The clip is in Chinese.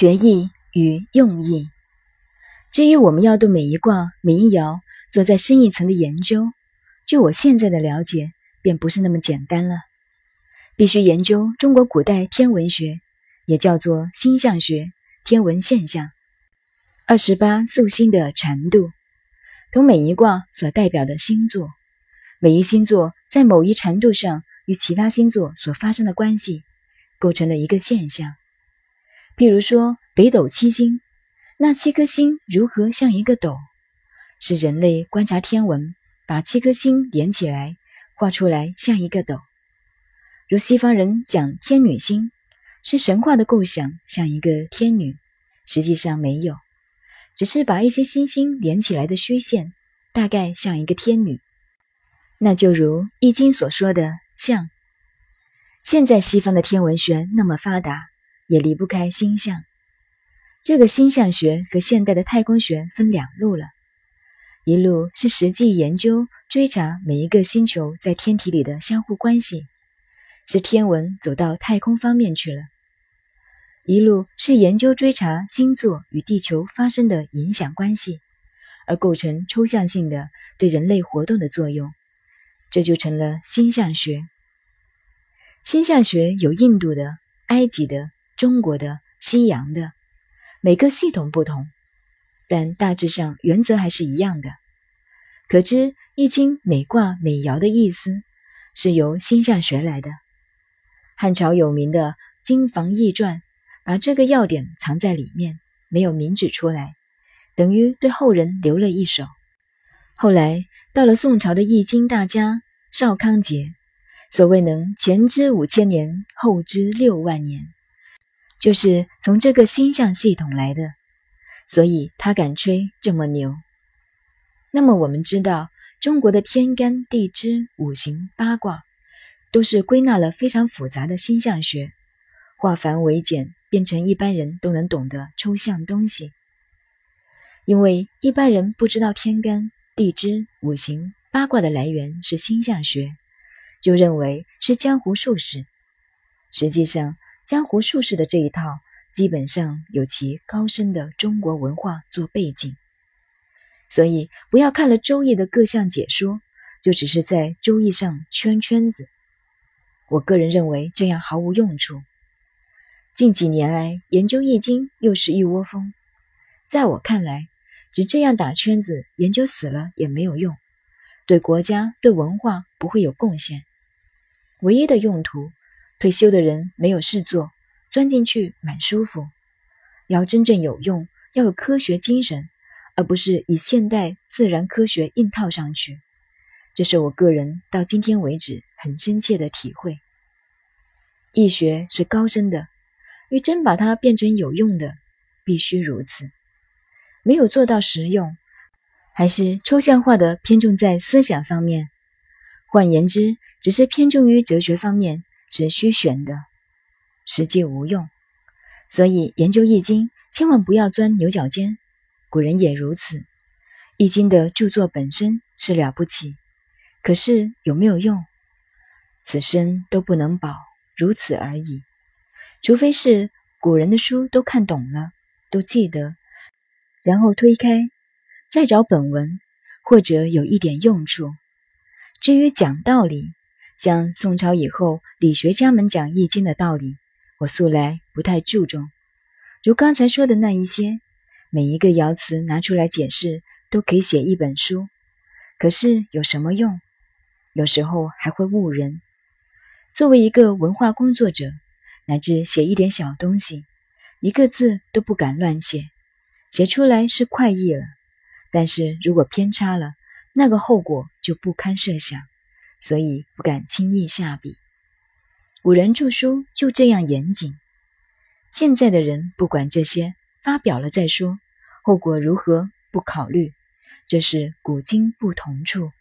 学艺与用意。至于我们要对每一卦、每一爻做再深一层的研究，就我现在的了解，便不是那么简单了。必须研究中国古代天文学，也叫做星象学、天文现象、二十八宿星的缠度，同每一卦所代表的星座，每一星座在某一缠度上与其他星座所发生的关系，构成了一个现象。譬如说北斗七星，那七颗星如何像一个斗？是人类观察天文，把七颗星连起来画出来像一个斗。如西方人讲天女星，是神话的构想，像一个天女，实际上没有，只是把一些星星连起来的虚线，大概像一个天女。那就如《易经》所说的像。现在西方的天文学那么发达，也离不开星象。这个星象学和现代的太空学分两路了，一路是实际研究追查每一个星球在天体里的相互关系。是天文走到太空方面去了，一路是研究追查星座与地球发生的影响关系，而构成抽象性的对人类活动的作用，这就成了星象学。星象学有印度的、埃及的、中国的、西洋的，每个系统不同，但大致上原则还是一样的。可知《易经》每卦每爻的意思是由星象学来的。汉朝有名的《经房易传》，把这个要点藏在里面，没有明指出来，等于对后人留了一手。后来到了宋朝的易经大家邵康节，所谓能前知五千年，后知六万年，就是从这个星象系统来的，所以他敢吹这么牛。那么我们知道，中国的天干地支、五行、八卦。都是归纳了非常复杂的星象学，化繁为简，变成一般人都能懂的抽象东西。因为一般人不知道天干地支、五行、八卦的来源是星象学，就认为是江湖术士。实际上，江湖术士的这一套基本上有其高深的中国文化做背景，所以不要看了《周易》的各项解说，就只是在《周易》上圈圈子。我个人认为这样毫无用处。近几年来研究易经又是一窝蜂，在我看来，只这样打圈子研究死了也没有用，对国家对文化不会有贡献。唯一的用途，退休的人没有事做，钻进去蛮舒服。要真正有用，要有科学精神，而不是以现代自然科学硬套上去。这是我个人到今天为止很深切的体会。易学是高深的，欲真把它变成有用的，必须如此。没有做到实用，还是抽象化的偏重在思想方面。换言之，只是偏重于哲学方面，是虚玄的，实际无用。所以研究易经，千万不要钻牛角尖。古人也如此。易经的著作本身是了不起。可是有没有用？此生都不能保，如此而已。除非是古人的书都看懂了，都记得，然后推开，再找本文，或者有一点用处。至于讲道理，像宋朝以后理学家们讲易经的道理，我素来不太注重。如刚才说的那一些，每一个爻辞拿出来解释，都可以写一本书。可是有什么用？有时候还会误人。作为一个文化工作者，乃至写一点小东西，一个字都不敢乱写，写出来是快意了。但是如果偏差了，那个后果就不堪设想，所以不敢轻易下笔。古人著书就这样严谨，现在的人不管这些，发表了再说，后果如何不考虑，这是古今不同处。